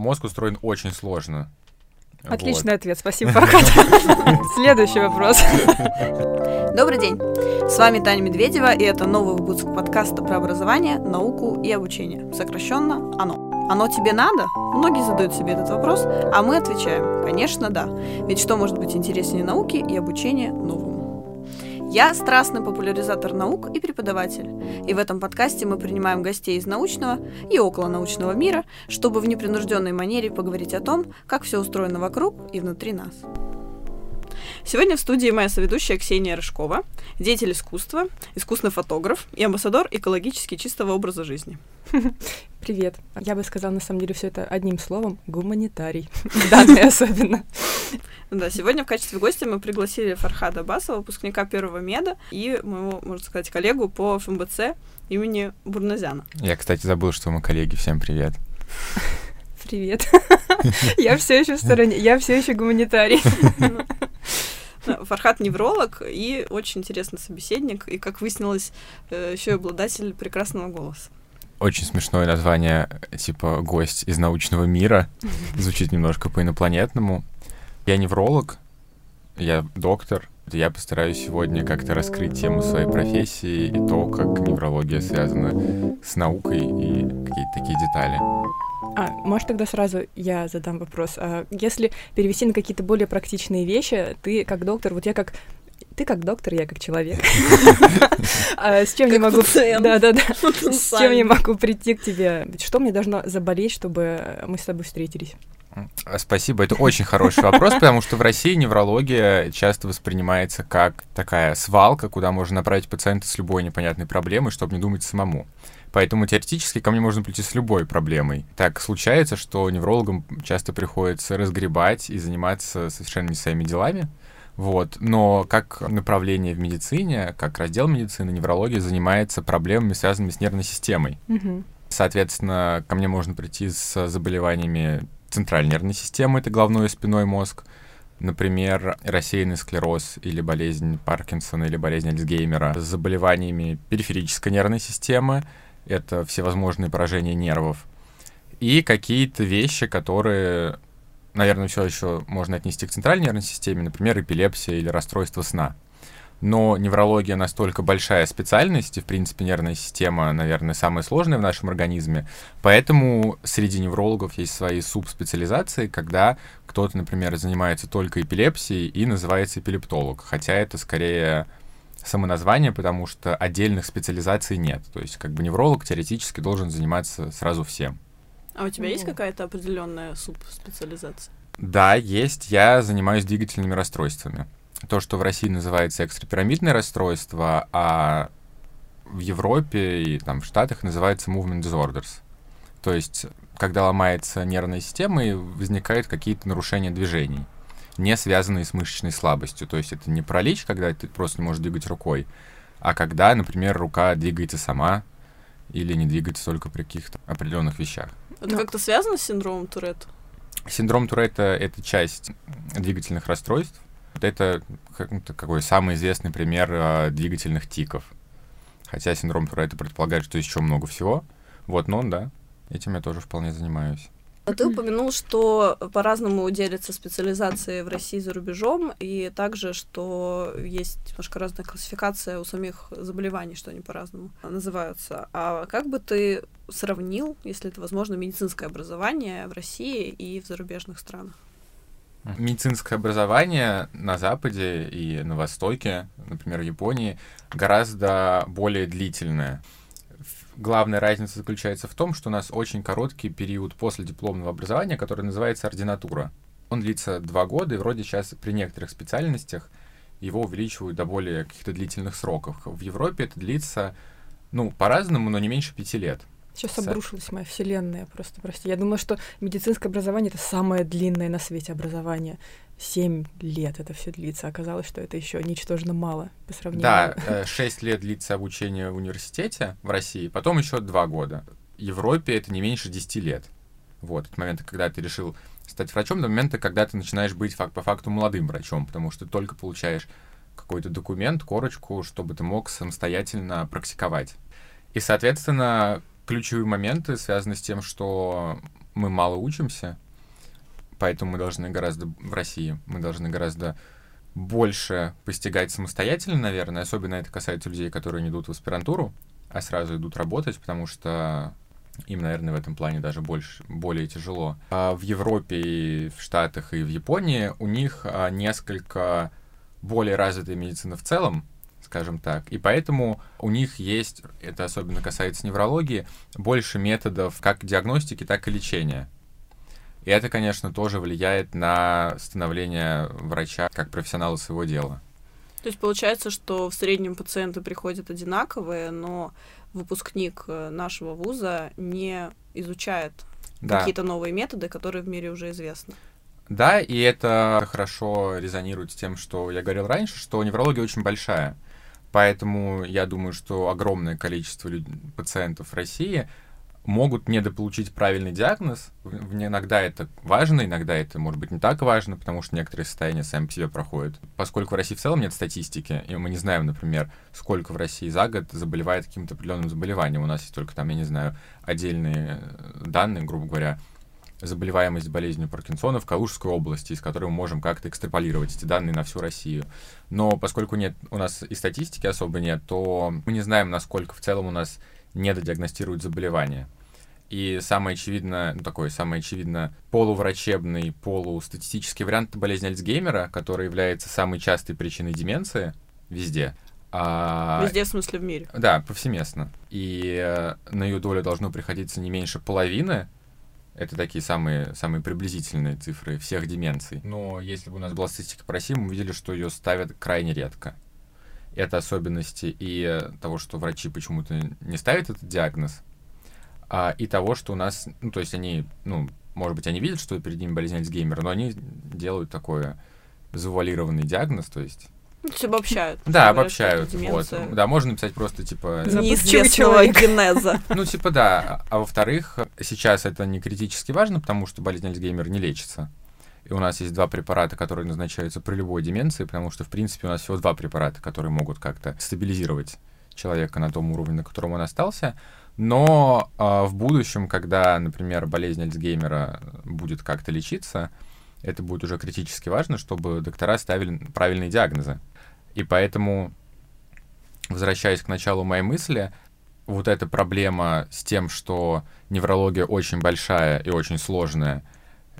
мозг устроен очень сложно. Отличный вот. ответ, спасибо, Фархат. Следующий вопрос. Добрый день. С вами Таня Медведева, и это новый выпуск подкаста про образование, науку и обучение. Сокращенно ОНО. Оно тебе надо? Многие задают себе этот вопрос, а мы отвечаем, конечно, да. Ведь что может быть интереснее науки и обучения новому? Я страстный популяризатор наук и преподаватель. И в этом подкасте мы принимаем гостей из научного и околонаучного мира, чтобы в непринужденной манере поговорить о том, как все устроено вокруг и внутри нас. Сегодня в студии моя соведущая Ксения Рыжкова, деятель искусства, искусный фотограф и амбассадор экологически чистого образа жизни. Привет. Я бы сказала, на самом деле, все это одним словом — гуманитарий. Данные особенно. Да, сегодня в качестве гостя мы пригласили Фархада Басова, выпускника первого меда, и моего, можно сказать, коллегу по ФМБЦ имени Бурназяна. Я, кстати, забыл, что мы коллеги. Всем привет. Привет. Я все еще в стороне. Я все еще гуманитарий. Фархат невролог и очень интересный собеседник, и, как выяснилось, э, еще и обладатель прекрасного голоса. Очень смешное название, типа «Гость из научного мира». Звучит немножко по-инопланетному. Я невролог, я доктор. Я постараюсь сегодня как-то раскрыть тему своей профессии и то, как неврология связана с наукой и какие-то такие детали. А, может, тогда сразу я задам вопрос. А если перевести на какие-то более практичные вещи, ты как доктор, вот я как ты как доктор, я как человек. А с чем я могу... Да, да, да. С чем я могу прийти к тебе? Что мне должно заболеть, чтобы мы с тобой встретились? Спасибо, это очень хороший вопрос, потому что в России неврология часто воспринимается как такая свалка, куда можно направить пациента с любой непонятной проблемой, чтобы не думать самому. Поэтому теоретически ко мне можно прийти с любой проблемой. Так случается, что неврологам часто приходится разгребать и заниматься совершенно не своими делами. Вот. Но как направление в медицине, как раздел медицины, неврология занимается проблемами, связанными с нервной системой. Угу. Соответственно, ко мне можно прийти с заболеваниями центральной нервной системы, это головной и спиной мозг, например, рассеянный склероз или болезнь Паркинсона или болезнь Альцгеймера, с заболеваниями периферической нервной системы, это всевозможные поражения нервов, и какие-то вещи, которые, наверное, все еще можно отнести к центральной нервной системе, например, эпилепсия или расстройство сна. Но неврология настолько большая специальность, и, в принципе, нервная система, наверное, самая сложная в нашем организме, поэтому среди неврологов есть свои субспециализации, когда кто-то, например, занимается только эпилепсией и называется эпилептолог, хотя это скорее самоназвание, потому что отдельных специализаций нет. То есть как бы невролог теоретически должен заниматься сразу всем. А у тебя есть какая-то определенная субспециализация? Да, есть. Я занимаюсь двигательными расстройствами. То, что в России называется экстрапирамидное расстройство, а в Европе и там в Штатах называется movement disorders. То есть, когда ломается нервная система и возникают какие-то нарушения движений не связанные с мышечной слабостью. То есть это не паралич, когда ты просто не можешь двигать рукой, а когда, например, рука двигается сама или не двигается только при каких-то определенных вещах. Это как-то связано с синдромом Туретта? Синдром Туретта — это часть двигательных расстройств. Вот это какой самый известный пример э, двигательных тиков. Хотя синдром Туретта предполагает, что еще много всего. Вот, но да, этим я тоже вполне занимаюсь. А ты упомянул, что по-разному делятся специализации в России и за рубежом, и также, что есть немножко разная классификация у самих заболеваний, что они по-разному называются. А как бы ты сравнил, если это возможно, медицинское образование в России и в зарубежных странах? Медицинское образование на Западе и на Востоке, например, в Японии, гораздо более длительное главная разница заключается в том, что у нас очень короткий период после дипломного образования, который называется ординатура. Он длится два года, и вроде сейчас при некоторых специальностях его увеличивают до более каких-то длительных сроков. В Европе это длится, ну, по-разному, но не меньше пяти лет. Сейчас обрушилась моя вселенная, просто прости. Я думала, что медицинское образование это самое длинное на свете образование. Семь лет это все длится. Оказалось, что это еще ничтожно мало по сравнению. Да, 6 э, лет длится обучение в университете в России, потом еще два года. В Европе это не меньше 10 лет. Вот, от момента, когда ты решил стать врачом, до момента, когда ты начинаешь быть факт по факту молодым врачом, потому что ты только получаешь какой-то документ, корочку, чтобы ты мог самостоятельно практиковать. И, соответственно, ключевые моменты связаны с тем, что мы мало учимся, поэтому мы должны гораздо в России, мы должны гораздо больше постигать самостоятельно, наверное. Особенно это касается людей, которые не идут в аспирантуру, а сразу идут работать, потому что им, наверное, в этом плане даже больше, более тяжело. А в Европе, и в Штатах и в Японии у них а, несколько более развитая медицина в целом, скажем так. И поэтому у них есть, это особенно касается неврологии, больше методов как диагностики, так и лечения. И это, конечно, тоже влияет на становление врача как профессионала своего дела. То есть получается, что в среднем пациенты приходят одинаковые, но выпускник э, нашего вуза не изучает да. какие-то новые методы, которые в мире уже известны. Да, и это хорошо резонирует с тем, что я говорил раньше, что неврология очень большая. Поэтому я думаю, что огромное количество люд... пациентов в России могут недополучить правильный диагноз. Иногда это важно, иногда это может быть не так важно, потому что некоторые состояния сами по себе проходят. Поскольку в России в целом нет статистики, и мы не знаем, например, сколько в России за год заболевает каким-то определенным заболеванием. У нас есть только там, я не знаю, отдельные данные, грубо говоря, заболеваемость болезнью Паркинсона в Калужской области, из которой мы можем как-то экстраполировать эти данные на всю Россию. Но поскольку нет у нас и статистики особо нет, то мы не знаем, насколько в целом у нас недодиагностируют заболевания. И самое очевидное, ну такой, самый очевидно полуврачебный, полустатистический вариант болезни Альцгеймера, который является самой частой причиной деменции везде. А... Везде, в смысле, в мире? Да, повсеместно. И э, на ее долю должно приходиться не меньше половины. Это такие самые, самые приблизительные цифры всех деменций. Но если бы у нас была статистика по России, мы увидели, что ее ставят крайне редко это особенности и того, что врачи почему-то не ставят этот диагноз, а, и того, что у нас, ну, то есть они, ну, может быть, они видят, что перед ними болезнь Альцгеймера, но они делают такой завуалированный диагноз, то есть ну, то обобщают. Да, обобщают. Вот. Да, можно написать просто типа неизвестного генеза. Ну, типа, да. А во-вторых, сейчас это не критически важно, потому что болезнь Альцгеймера не лечится. И у нас есть два препарата, которые назначаются при любой деменции, потому что, в принципе, у нас всего два препарата, которые могут как-то стабилизировать человека на том уровне, на котором он остался. Но э, в будущем, когда, например, болезнь Альцгеймера будет как-то лечиться, это будет уже критически важно, чтобы доктора ставили правильные диагнозы. И поэтому, возвращаясь к началу моей мысли, вот эта проблема с тем, что неврология очень большая и очень сложная,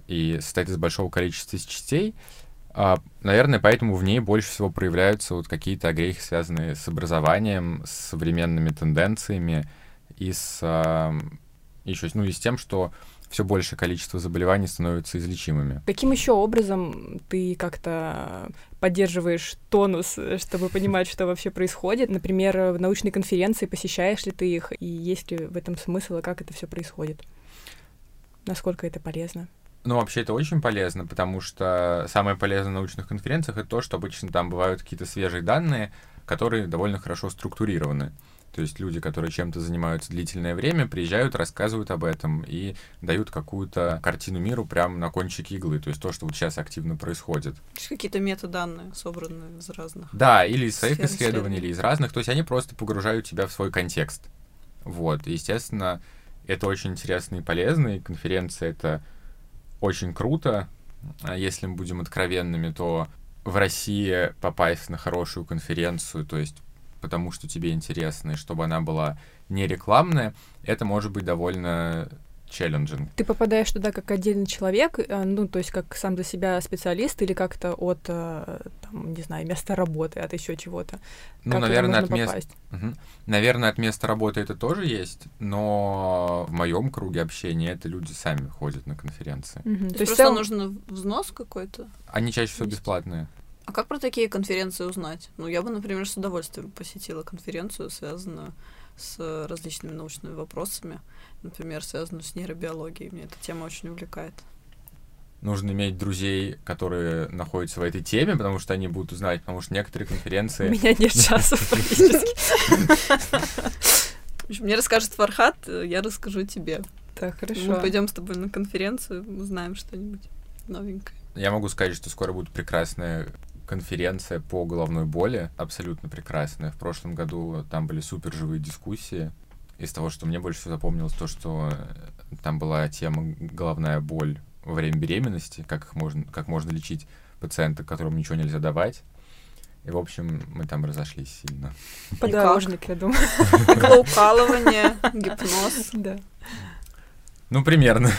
и состоит из большого количества частей, а, наверное, поэтому в ней больше всего проявляются вот какие-то огрехи, связанные с образованием, с современными тенденциями и с а, еще, ну и с тем, что все большее количество заболеваний становятся излечимыми. Каким еще образом ты как-то поддерживаешь тонус, чтобы понимать, что вообще происходит? Например, в научной конференции посещаешь ли ты их, и есть ли в этом смысл, и как это все происходит? Насколько это полезно? Ну, вообще это очень полезно, потому что самое полезное на научных конференциях это то, что обычно там бывают какие-то свежие данные, которые довольно хорошо структурированы. То есть люди, которые чем-то занимаются длительное время, приезжают, рассказывают об этом и дают какую-то картину миру прямо на кончике иглы. То есть то, что вот сейчас активно происходит. Какие-то метаданные, собранные из разных. Да, или из своих исследований, или из разных. То есть они просто погружают тебя в свой контекст. Вот. И, естественно, это очень интересно и полезно, и конференция — это очень круто. А если мы будем откровенными, то в России попасть на хорошую конференцию, то есть потому что тебе интересно, и чтобы она была не рекламная, это может быть довольно челленджинг. Ты попадаешь туда как отдельный человек, э, ну, то есть как сам за себя специалист или как-то от, э, там, не знаю, места работы, от еще чего-то? Ну, как наверное, от места... Угу. Наверное, от места работы это тоже есть, но в моем круге общения это люди сами ходят на конференции. Угу. То, то есть просто цел... нужен взнос какой-то? Они чаще всего бесплатные. А как про такие конференции узнать? Ну, я бы, например, с удовольствием посетила конференцию, связанную с различными научными вопросами, например, связанную с нейробиологией. Мне эта тема очень увлекает. Нужно иметь друзей, которые находятся в этой теме, потому что они будут узнать, потому что некоторые конференции... У меня нет часов практически. Мне расскажет Фархат, я расскажу тебе. Так, хорошо. Мы пойдем с тобой на конференцию, узнаем что-нибудь новенькое. Я могу сказать, что скоро будет прекрасная конференция по головной боли, абсолютно прекрасная. В прошлом году там были супер живые дискуссии. из того, что мне больше всего запомнилось, то, что там была тема головная боль во время беременности, как их можно, как можно лечить пациента, которому ничего нельзя давать. И, в общем, мы там разошлись сильно. Подорожник, я думаю. Иглоукалывание, гипноз. Да. Ну, примерно.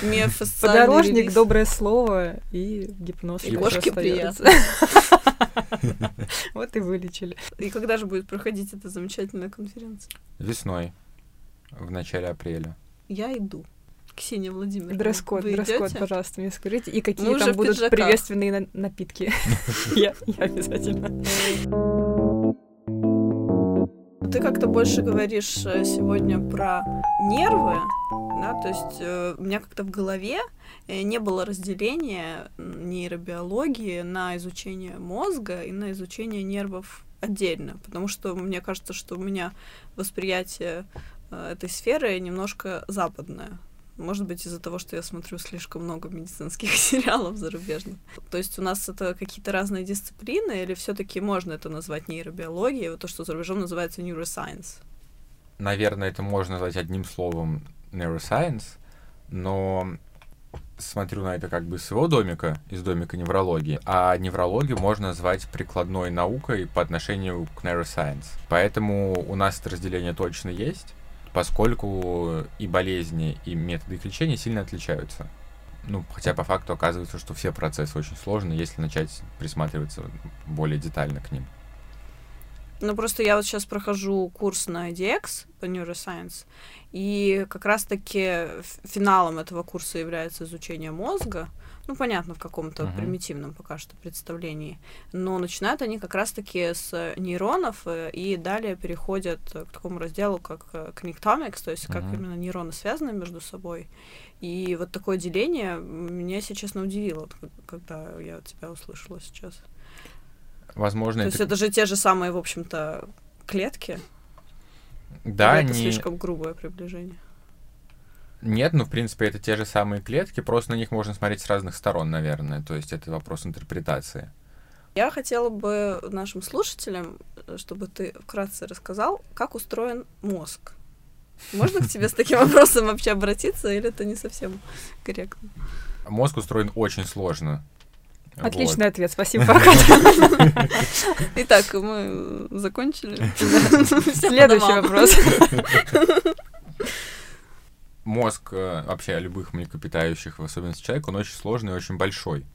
Подорожник, доброе слово и гипноз. И остаётся. приятно. Вот и вылечили. И когда же будет проходить эта замечательная конференция? Весной, в начале апреля. Я иду. Ксения Владимировна. Дресс-код, дресс-код, пожалуйста, мне скажите. И какие Мы там будут приветственные на- напитки. Я я обязательно. Ты как-то больше говоришь э, сегодня про нервы, да, то есть э, у меня как-то в голове э, не было разделения нейробиологии на изучение мозга и на изучение нервов отдельно, потому что мне кажется, что у меня восприятие э, этой сферы немножко западное. Может быть, из-за того, что я смотрю слишком много медицинских сериалов зарубежных. То есть у нас это какие-то разные дисциплины, или все-таки можно это назвать нейробиологией, вот то, что за рубежом называется neuroscience? Наверное, это можно назвать одним словом neuroscience, но смотрю на это как бы с его домика, из домика неврологии, а неврологию можно назвать прикладной наукой по отношению к neuroscience. Поэтому у нас это разделение точно есть, поскольку и болезни, и методы их лечения сильно отличаются. Ну, хотя по факту оказывается, что все процессы очень сложны, если начать присматриваться более детально к ним. Ну, просто я вот сейчас прохожу курс на IDX по neuroscience, и как раз-таки финалом этого курса является изучение мозга. Ну, понятно, в каком-то Мгм. примитивном пока что представлении. Но начинают они как раз-таки с нейронов, э, и далее переходят э, к такому разделу, как э, connectomics, то есть как Мгм. именно нейроны связаны между собой. И вот такое деление меня, если честно, удивило, когда я тебя услышала сейчас. Возможно, То это... есть это же те же самые, в общем-то, клетки. Да, Или это они... слишком грубое приближение. Нет, ну, в принципе, это те же самые клетки, просто на них можно смотреть с разных сторон, наверное. То есть это вопрос интерпретации. Я хотела бы нашим слушателям, э, чтобы ты вкратце рассказал, как устроен мозг. Можно к тебе с таким вопросом вообще обратиться, или это не совсем корректно? Мозг устроен очень сложно. Вот. Отличный ответ, спасибо, Аркадий. Итак, мы закончили. Следующий вопрос. Мозг э, вообще любых млекопитающих, в особенности человека, он очень сложный и очень большой.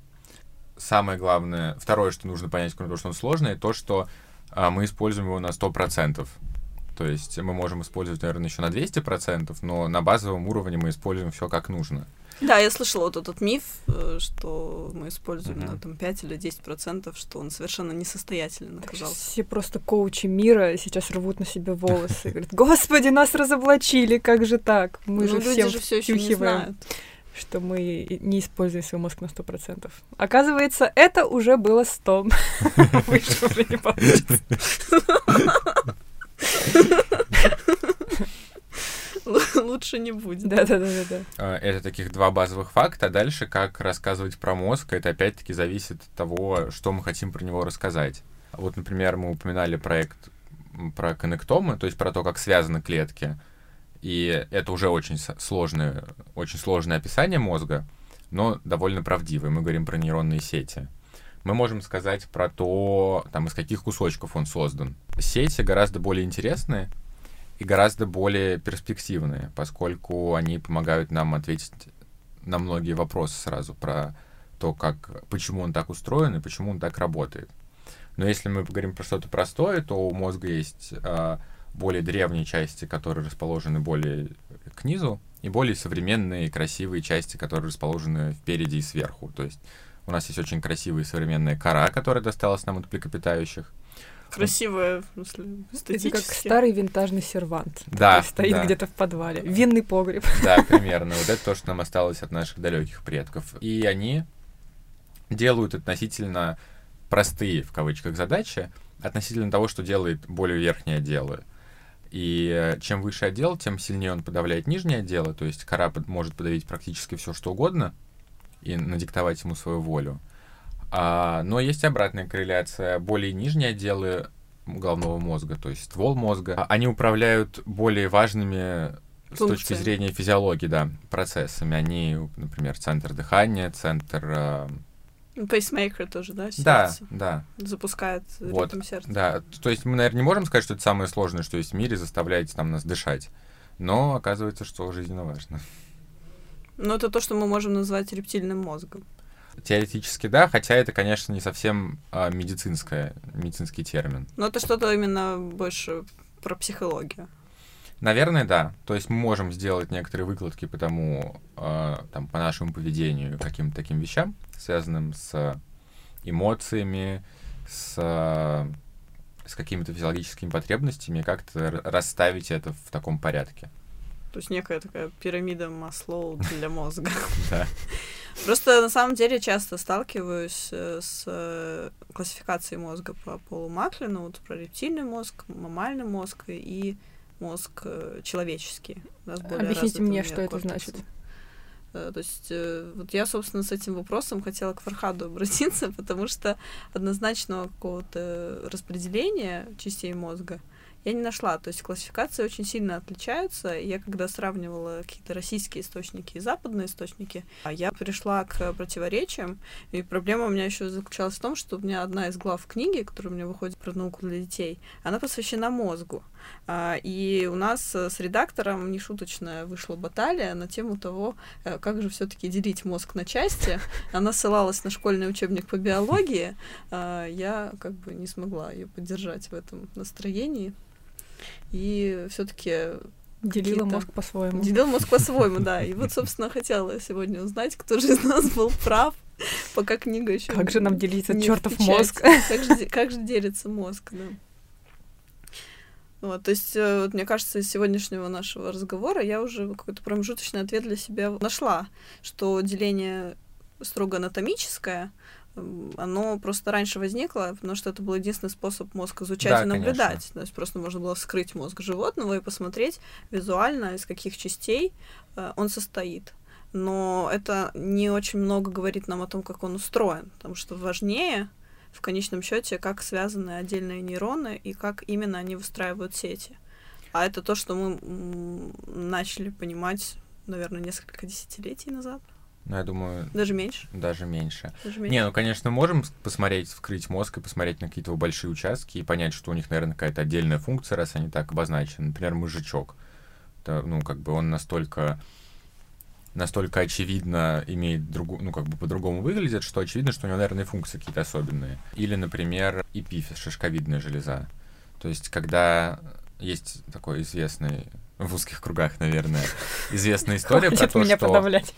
Самое главное, второе, что нужно понять, кроме того, что он сложный, то, что а, мы используем его на 100%. То есть мы можем использовать, наверное, еще на 200%, но на базовом уровне мы используем все как нужно. Да, я слышала вот этот миф, э, что мы используем Мгм. на там 5 или 10 процентов, что он совершенно несостоятельно оказался. Все просто коучи мира сейчас рвут на себе волосы. Говорят, господи, нас разоблачили, как же так? Мы Ну, же люди всем же все еще не знают. что мы и- не используем свой мозг на 100%. Оказывается, это уже было 100. Выше уже не получится. Лучше не будет. Да-да-да-да. А, Это таких два базовых факта. А дальше, как рассказывать про мозг, это опять-таки зависит от того, что мы хотим про него рассказать. Вот, например, мы упоминали проект про коннектомы, то есть про то, как связаны клетки. И это уже очень сложное, очень сложное описание мозга, но довольно правдивое. Мы говорим про нейронные сети. Мы можем сказать про то, там, из каких кусочков он создан. Сети гораздо более интересные, и гораздо более перспективные, поскольку они помогают нам ответить на многие вопросы сразу про то, как, почему он так устроен и почему он так работает. Но если мы поговорим про что-то простое, то у мозга есть а, более древние части, которые расположены более к низу, и более современные красивые части, которые расположены впереди и сверху. То есть у нас есть очень красивая современная кора, которая досталась нам от млекопитающих. Красивое, в смысле, Это как старый винтажный сервант. Да, который стоит да. где-то в подвале. Винный погреб. Да, примерно. Вот это то, что нам осталось от наших далеких предков. И они делают относительно простые, в кавычках, задачи, относительно того, что делает более верхние отделы. И э, чем выше отдел, тем сильнее он подавляет нижние отделы, то есть кора под- может подавить практически все, что угодно, и надиктовать ему свою волю. А, но есть обратная корреляция. Более нижние отделы головного мозга, то есть ствол мозга. Они управляют более важными с точки зрения физиологии, да, процессами. Они, например, центр дыхания, центр... э, Ну, Пейсмейкер тоже, да? Да, сердце да, Запускает Вот, ритм сердца. да. То есть мы, наверное, не можем сказать, что это самое сложное, что есть в мире, заставляет там нас дышать. Но оказывается, что жизненно важно. Но это то, что мы можем назвать рептильным мозгом. Теоретически да, хотя это, конечно, не совсем а, медицинское, медицинский термин. Но это что-то именно больше про психологию. Наверное, да. То есть мы можем сделать некоторые выкладки по тому, а, там, по нашему поведению каким-то таким вещам, связанным с эмоциями, с, с какими-то физиологическими потребностями, как-то расставить это в таком порядке. То есть некая такая пирамида Маслоу для мозга. Да. Просто на самом деле часто сталкиваюсь э, с э, классификацией мозга по полу Маклина, вот про рептильный мозг, мамальный мозг и мозг э, человеческий. Объясните мне, что это значит. То есть вот я, собственно, с этим вопросом хотела к Фархаду обратиться, потому что однозначного какого-то распределения частей мозга я не нашла. То есть классификации очень сильно отличаются. Я когда сравнивала какие-то российские источники и западные источники, а я пришла к противоречиям. И проблема у меня еще заключалась в том, что у меня одна из глав книги, которая у меня выходит про науку для детей, она посвящена мозгу. А, И у нас э, с редактором нешуточная вышла баталия на тему того, э, как же все-таки делить мозг на части. Она ссылалась на школьный учебник по биологии. а Я как бы не смогла ее поддержать в этом настроении. И все-таки Делила мозг по-своему. делил мозг по-своему, да. И вот, собственно, хотела сегодня узнать, кто же из нас был прав, пока книга еще Как же нам делить этот не в чертов мозг? Как же, как же делится мозг, да. Вот, то есть, э, вот, мне кажется, из сегодняшнего нашего разговора я уже какой-то промежуточный ответ для себя нашла, что деление строго анатомическое, оно просто раньше возникло, потому что это был единственный способ мозг изучать Да, и наблюдать. конечно. То есть просто можно было вскрыть мозг животного и посмотреть визуально, из каких частей э, он состоит. Но это не очень много говорит нам о том, как он устроен, потому что важнее в конечном счете, как связаны отдельные нейроны и как именно они выстраивают сети. А это то, что мы начали понимать, наверное, несколько десятилетий назад. Ну, я думаю, Даже меньше. даже меньше. Даже меньше. Не, ну, конечно, можем посмотреть, вскрыть мозг и посмотреть на какие-то большие участки и понять, что у них, наверное, какая-то отдельная функция, раз они так обозначены. Например, мозжечок. Это, ну, как бы он настолько настолько очевидно имеет другу, ну, как бы по-другому выглядит, что очевидно, что у него, наверное, функции какие-то особенные. Или, например, эпифиз, шишковидная железа. То есть, когда есть такой известный в узких кругах, наверное, известная история про Хватит то, меня что подавлять.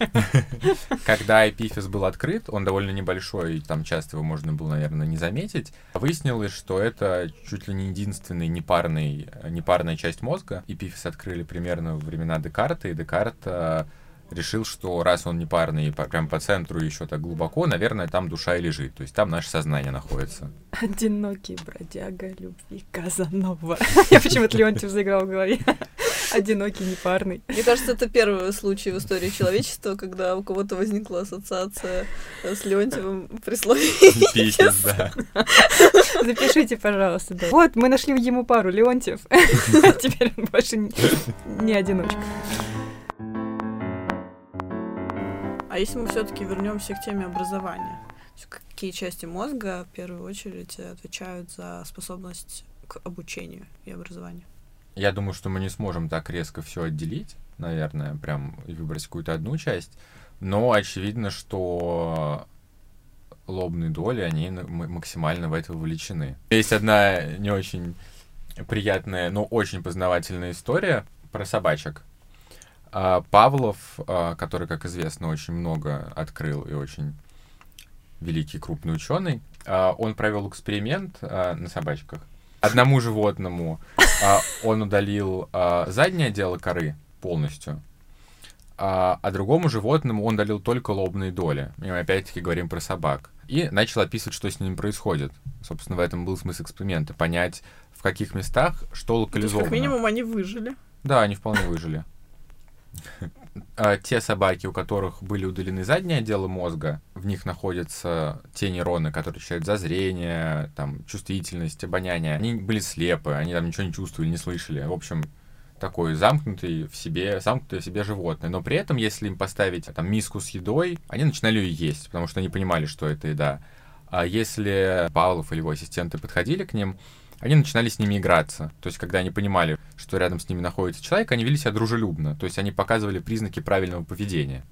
когда эпифиз был открыт, он довольно небольшой, и там часто его можно было, наверное, не заметить. Выяснилось, что это чуть ли не единственный непарный, непарная часть мозга. Эпифиз открыли примерно во времена Декарта, и Декарт э, решил, что раз он непарный, по- прям по центру еще так глубоко, наверное, там душа и лежит. То есть там наше сознание находится. Одинокий бродяга любви Казанова. Я почему-то Леонтьев заиграл в голове. Одинокий, непарный. Мне кажется, это первый случай в истории человечества, когда у кого-то возникла ассоциация с Леонтьевым при слове. Запишите, пожалуйста. да. Вот, мы нашли ему пару, Леонтьев. Теперь он больше не не одиночка. А если мы все-таки вернемся к теме образования, какие части мозга в первую очередь отвечают за способность к обучению и образованию? Я думаю, что мы не сможем так резко все отделить, наверное, прям выбрать какую-то одну часть. Но очевидно, что лобные доли, они максимально в это вовлечены. Есть одна не очень приятная, но очень познавательная история про собачек. А, Павлов, а, который, как известно, очень много открыл и очень великий крупный ученый, а, он провел эксперимент на собачках. Одному животному он удалил заднее дело коры полностью, а, другому животному он удалил только лобные доли. И мы опять-таки говорим про собак. И начал описывать, что с ними происходит. Собственно, в этом был смысл эксперимента. Понять, в каких местах что То есть, локализовано. как минимум, они выжили. Да, они вполне выжили. А, Те собаки, у которых были удалены задние отделы мозга, в них находятся те нейроны, которые отвечают за зрение, там, чувствительность, обоняние. Они были слепы, они там ничего не чувствовали, не слышали. В общем, такой замкнутый в себе, замкнутое в себе животное. Но при этом, если им поставить там миску с едой, они начинали ее есть, потому что они понимали, что это еда. А если Павлов или его ассистенты подходили к ним, они начинали с ними играться. То есть, когда они понимали, что рядом с ними находится человек, они вели себя дружелюбно. То есть, они показывали признаки правильного поведения.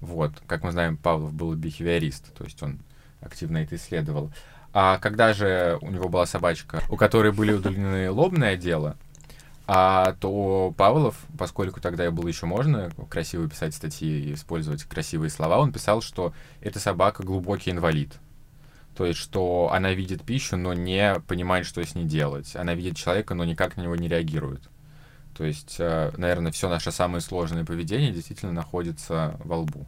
Вот. Как мы знаем, Павлов был бихевиорист, то есть он активно это исследовал. А когда же у него была собачка, у которой были удалены лобное дело, а то Павлов, поскольку тогда было еще можно красиво писать статьи и использовать красивые слова, он писал, что эта собака глубокий инвалид. То есть, что она видит пищу, но не понимает, что с ней делать. Она видит человека, но никак на него не реагирует. То есть, э, наверное, все наше самое сложное поведение действительно находится во лбу.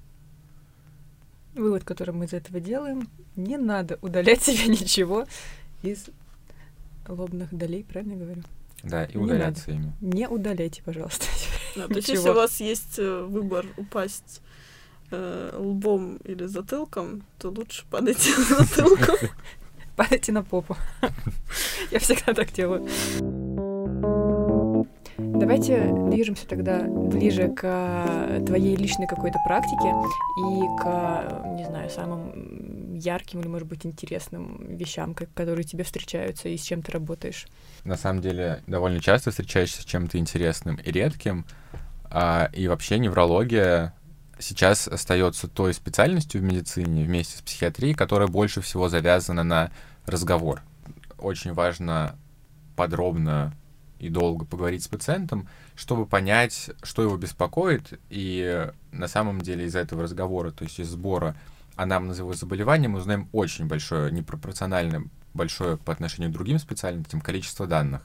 Вывод, который мы из этого делаем, не надо удалять себе ничего из лобных долей, правильно говорю? Да, и удаляться ими. Не удаляйте, пожалуйста. Да, то есть, если у вас есть э, выбор упасть э, лбом или затылком, то лучше падайте затылком. Падайте на попу. Я всегда так делаю. Давайте движемся тогда ближе к твоей личной какой-то практике и к, не знаю, самым ярким или, может быть, интересным вещам, которые тебе встречаются и с чем ты работаешь. На самом деле, довольно часто встречаешься с чем-то интересным и редким, а, и вообще неврология сейчас остается той специальностью в медицине вместе с психиатрией, которая больше всего завязана на разговор. Очень важно подробно и долго поговорить с пациентом, чтобы понять, что его беспокоит, и на самом деле из этого разговора, то есть из сбора анамнеза его заболевания, мы узнаем очень большое, непропорционально большое по отношению к другим специальностям количество данных.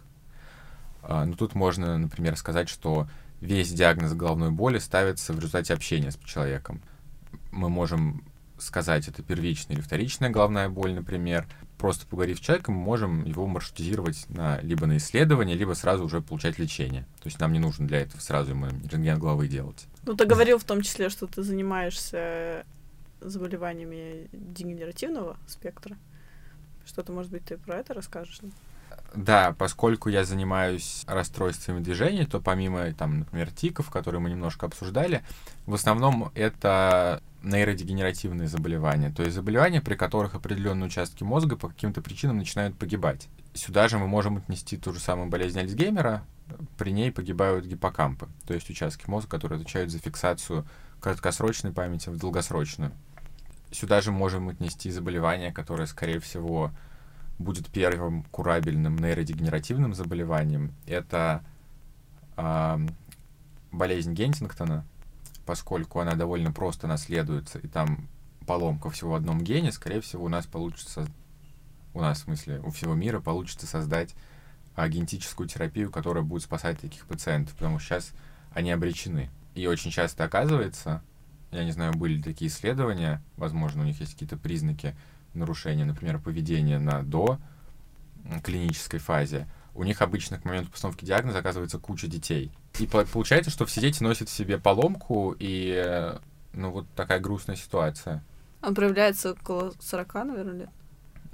А, Но ну, тут можно, например, сказать, что весь диагноз головной боли ставится в результате общения с человеком. Мы можем сказать, это первичная или вторичная головная боль, например. Просто поговорив с человеком, мы можем его маршрутизировать на, либо на исследование, либо сразу уже получать лечение. То есть нам не нужно для этого сразу ему рентген головы делать. Ну, ты говорил в том числе, что ты занимаешься заболеваниями дегенеративного спектра. Что-то, может быть, ты про это расскажешь? Да, поскольку я занимаюсь расстройствами движения, то помимо, там, например, тиков, которые мы немножко обсуждали, в основном это нейродегенеративные заболевания, то есть заболевания, при которых определенные участки мозга по каким-то причинам начинают погибать. Сюда же мы можем отнести ту же самую болезнь Альцгеймера, при ней погибают гиппокампы, то есть участки мозга, которые отвечают за фиксацию краткосрочной памяти в долгосрочную. Сюда же можем отнести заболевание, которое, скорее всего, будет первым курабельным нейродегенеративным заболеванием. Это э, болезнь Гентингтона, поскольку она довольно просто наследуется, и там поломка всего в одном гене, скорее всего, у нас получится, у нас, в смысле, у всего мира получится создать а, генетическую терапию, которая будет спасать таких пациентов, потому что сейчас они обречены. И очень часто оказывается, я не знаю, были такие исследования, возможно, у них есть какие-то признаки нарушения, например, поведения на до клинической фазе, у них обычно к моменту постановки диагноза оказывается куча детей. И получается, что все дети носят в себе поломку, и ну вот такая грустная ситуация. Он проявляется около 40, наверное, лет?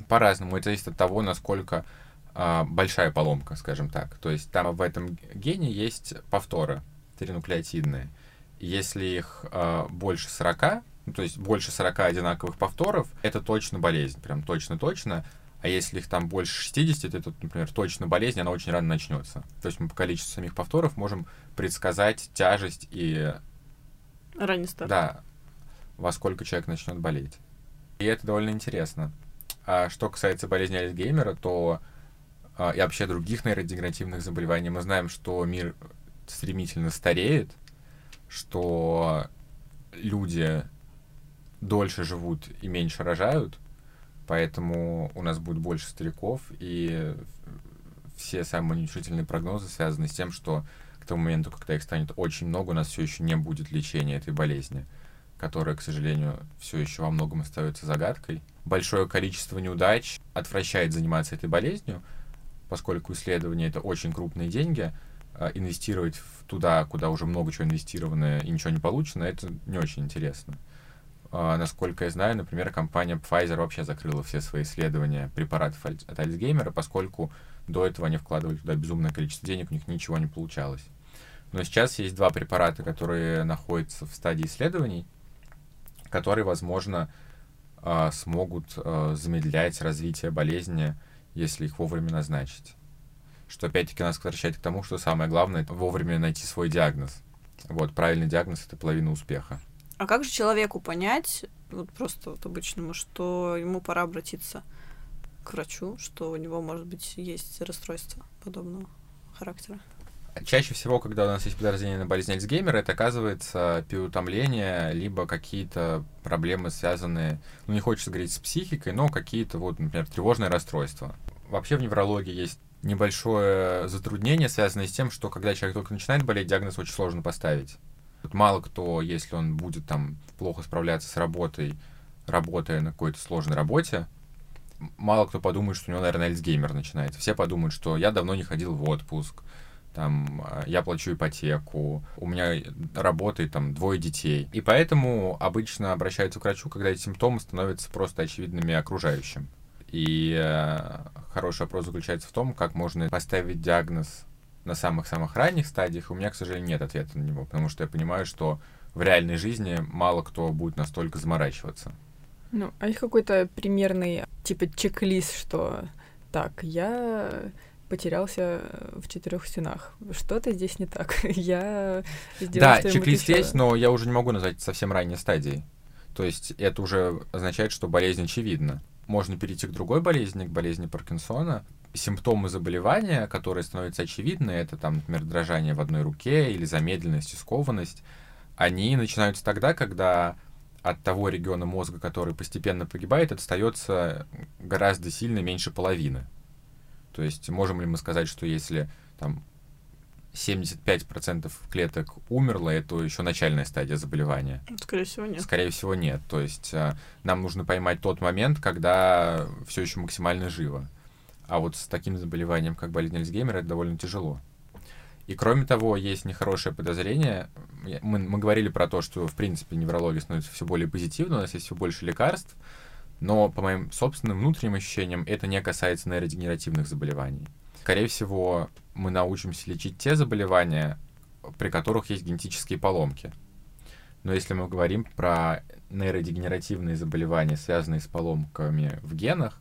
По-разному. Это зависит от того, насколько а, большая поломка, скажем так. То есть там в этом гене есть повторы тринуклеотидные. Если их а, больше 40, ну, то есть больше 40 одинаковых повторов, это точно болезнь, прям точно-точно. А если их там больше 60, то это, например, точно болезнь, она очень рано начнется. То есть мы по количеству самих повторов можем предсказать тяжесть и... Ранний старт. Да, во сколько человек начнет болеть. И это довольно интересно. А что касается болезни Альцгеймера, то а, и вообще других нейродегенеративных заболеваний, мы знаем, что мир стремительно стареет, что люди дольше живут и меньше рожают, Поэтому у нас будет больше стариков, и все самые неутешительные прогнозы связаны с тем, что к тому моменту, когда их станет очень много, у нас все еще не будет лечения этой болезни, которая, к сожалению, все еще во многом остается загадкой. Большое количество неудач отвращает заниматься этой болезнью, поскольку исследования это очень крупные деньги, а инвестировать туда, куда уже много чего инвестировано и ничего не получено, это не очень интересно. А, насколько я знаю, например, компания Pfizer вообще закрыла все свои исследования препаратов от Альцгеймера, поскольку до этого они вкладывали туда безумное количество денег, у них ничего не получалось. Но сейчас есть два препарата, которые находятся в стадии исследований, которые, возможно, а, смогут а, замедлять развитие болезни, если их вовремя назначить. Что опять-таки нас возвращает к тому, что самое главное вовремя найти свой диагноз. Вот, правильный диагноз это половина успеха. А как же человеку понять, вот просто вот обычному, что ему пора обратиться к врачу, что у него, может быть, есть расстройство подобного характера? Чаще всего, когда у нас есть подозрение на болезнь Альцгеймера, это оказывается переутомление, либо какие-то проблемы, связанные, ну, не хочется говорить с психикой, но какие-то, вот, например, тревожные расстройства. Вообще в неврологии есть небольшое затруднение, связанное с тем, что когда человек только начинает болеть, диагноз очень сложно поставить. Вот мало кто, если он будет там плохо справляться с работой, работая на какой-то сложной работе, мало кто подумает, что у него, наверное, Альцгеймер начинается. Все подумают, что я давно не ходил в отпуск, там, а, я плачу ипотеку, у меня работает там двое детей. И поэтому обычно обращаются к врачу, когда эти симптомы становятся просто очевидными окружающим. И э, хороший вопрос заключается в том, как можно поставить диагноз на самых-самых ранних стадиях. У меня, к сожалению, нет ответа на него, потому что я понимаю, что в реальной жизни мало кто будет настолько заморачиваться. Ну, а есть какой-то примерный, типа, чек-лист, что так, я потерялся в четырех стенах. Что-то здесь не так. я сделал, Да, чек-лист есть, но я уже не могу назвать совсем ранней стадией. То есть это уже означает, что болезнь очевидна. Можно перейти к другой болезни, к болезни Паркинсона. Симптомы заболевания, которые становятся очевидны, это там, например, дрожание в одной руке или замедленность и скованность, они начинаются тогда, когда от того региона мозга, который постепенно погибает, остается гораздо сильно меньше половины. То есть можем ли мы сказать, что если там 75% клеток умерло, это еще начальная стадия заболевания? Скорее всего, нет. Скорее всего, нет. То есть а, нам нужно поймать тот момент, когда все еще максимально живо. А вот с таким заболеванием, как болезнь Альцгеймера, это довольно тяжело. И кроме того, есть нехорошее подозрение. Мы, мы говорили про то, что, в принципе, неврология становится все более позитивной, у нас есть все больше лекарств, но по моим собственным внутренним ощущениям это не касается нейродегенеративных заболеваний. Скорее всего, мы научимся лечить те заболевания, при которых есть генетические поломки. Но если мы говорим про нейродегенеративные заболевания, связанные с поломками в генах,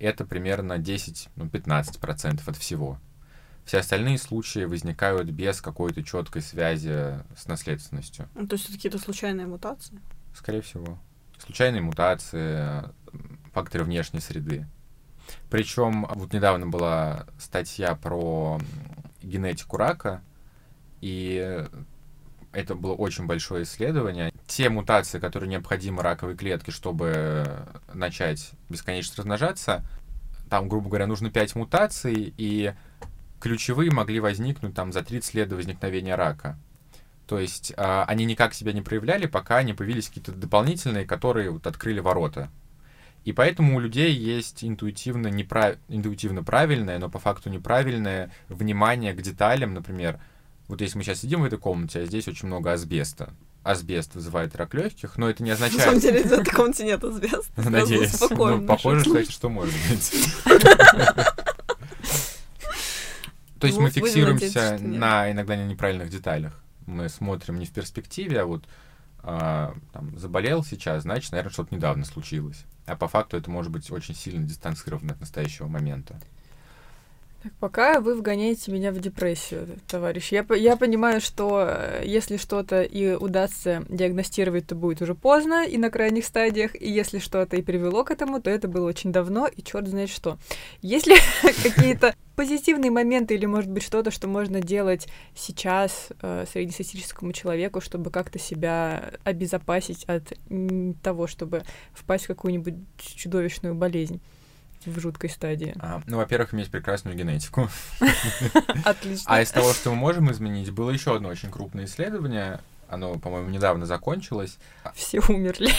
это примерно 10-15% ну, от всего. Все остальные случаи возникают без какой-то четкой связи с наследственностью. Ну, то есть это какие-то случайные мутации? Скорее всего случайные мутации, факторы внешней среды. Причем вот недавно была статья про генетику рака, и это было очень большое исследование. Те мутации, которые необходимы раковой клетке, чтобы начать бесконечно размножаться, там, грубо говоря, нужно 5 мутаций, и ключевые могли возникнуть там за 30 лет до возникновения рака. То есть э, они никак себя не проявляли, пока не появились какие-то дополнительные, которые вот открыли ворота. И поэтому у людей есть интуитивно, неправ... интуитивно правильное, но по факту неправильное внимание к деталям. Например, вот если мы сейчас сидим в этой комнате, а здесь очень много асбеста. Асбест вызывает рак легких, но это не означает... На самом деле, в этой комнате нет асбеста. Надеюсь. Ну, похоже, кстати, что может быть. То есть мы фиксируемся на иногда неправильных деталях мы смотрим не в перспективе, а вот а, там, заболел сейчас, значит, наверное, что-то недавно случилось. А по факту это может быть очень сильно дистанцировано от настоящего момента. Так, пока вы вгоняете меня в депрессию, товарищ. Я, я понимаю, что э, если что-то и удастся диагностировать, то будет уже поздно и на крайних стадиях. И если что-то и привело к этому, то это было очень давно, и черт знает что. Если какие-то позитивные моменты или, может быть, что-то, что можно делать сейчас э, среднестатистическому человеку, чтобы как-то себя обезопасить от того, чтобы впасть в какую-нибудь чудовищную болезнь в жуткой стадии? А, ну, во-первых, иметь прекрасную генетику. Отлично. А из того, что мы можем изменить, было еще одно очень крупное исследование. Оно, по-моему, недавно закончилось. Все умерли.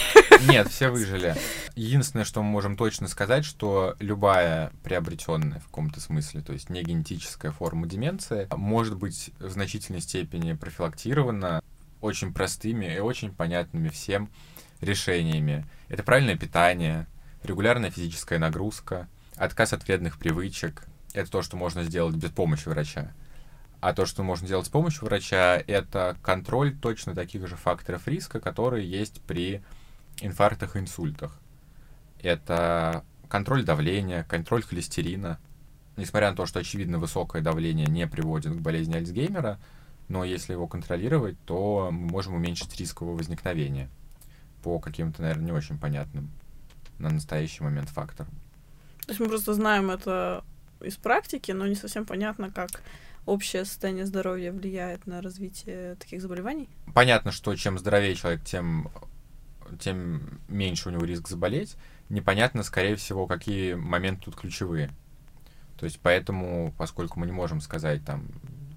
Нет, все выжили. Единственное, что мы можем точно сказать, что любая приобретенная в каком-то смысле, то есть не генетическая форма деменции, может быть в значительной степени профилактирована очень простыми и очень понятными всем решениями. Это правильное питание, регулярная физическая нагрузка, отказ от вредных привычек. Это то, что можно сделать без помощи врача. А то, что можно сделать с помощью врача, это контроль точно таких же факторов риска, которые есть при инфарктах и инсультах. Это контроль давления, контроль холестерина. Несмотря на то, что очевидно высокое давление не приводит к болезни Альцгеймера, но если его контролировать, то мы можем уменьшить риск его возникновения по каким-то, наверное, не очень понятным на настоящий момент факторам. То есть мы просто знаем это из практики, но не совсем понятно, как общее состояние здоровья влияет на развитие таких заболеваний? Понятно, что чем здоровее человек, тем, тем меньше у него риск заболеть. Непонятно, скорее всего, какие моменты тут ключевые. То есть поэтому, поскольку мы не можем сказать там,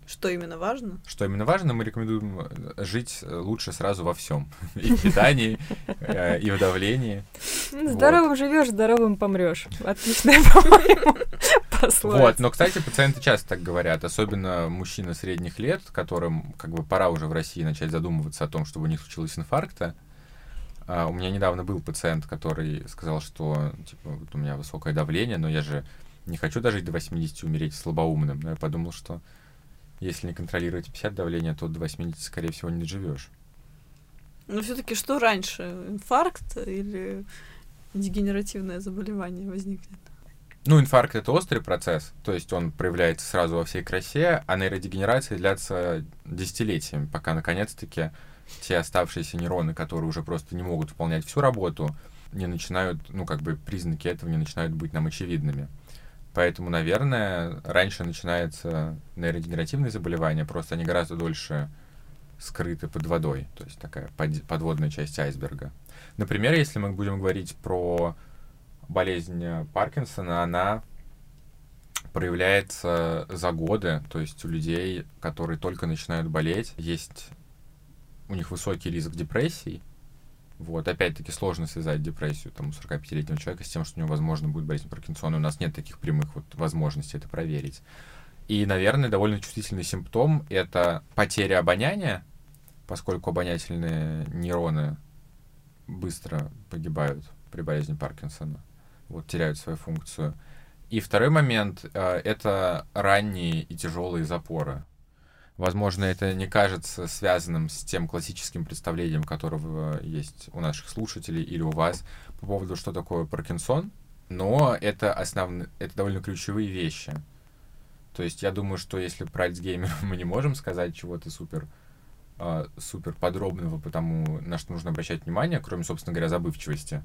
что именно важно? Что именно важно, мы рекомендуем э, жить э, лучше сразу во всем. И в питании, э, и в давлении. Здоровым живешь, здоровым помрешь. Отличная, по-моему, Вот, но, кстати, пациенты часто так говорят, особенно мужчины средних лет, которым как бы пора уже в России начать задумываться о том, чтобы у них случилось инфаркта. А, у меня недавно был пациент, который сказал, что типа, вот у меня высокое давление, но я же не хочу дожить до 80 умереть слабоумным. Но я подумал, что если не контролировать 50 давления, то до 80, скорее всего, не доживешь. Но все-таки что раньше? Инфаркт или дегенеративное заболевание возникнет? Ну, инфаркт это острый процесс, то есть он проявляется сразу во всей красе, а нейродегенерация длится десятилетиями, пока наконец-таки те оставшиеся нейроны, которые уже просто не могут выполнять всю работу, не начинают, ну, как бы признаки этого не начинают быть нам очевидными. Поэтому, наверное, раньше начинается нейродегенеративные заболевания, просто они гораздо дольше скрыты под водой, то есть такая подводная часть айсберга. Например, если мы будем говорить про болезнь Паркинсона, она проявляется за годы, то есть у людей, которые только начинают болеть, есть у них высокий риск депрессии, вот, опять-таки сложно связать депрессию там, у 45-летнего человека с тем, что у него, возможно, будет болезнь Паркинсона. У нас нет таких прямых вот возможностей это проверить. И, наверное, довольно чувствительный симптом — это потеря обоняния, поскольку обонятельные нейроны быстро погибают при болезни Паркинсона, вот, теряют свою функцию. И второй момент э, — это ранние и тяжелые запоры. Возможно, это не кажется связанным с тем классическим представлением, которого есть у наших слушателей или у вас по поводу, что такое Паркинсон, но это основные, это довольно ключевые вещи. То есть я думаю, что если про Альцгеймер мы не можем сказать чего-то супер, э, супер подробного, потому на что нужно обращать внимание, кроме, собственно говоря, забывчивости,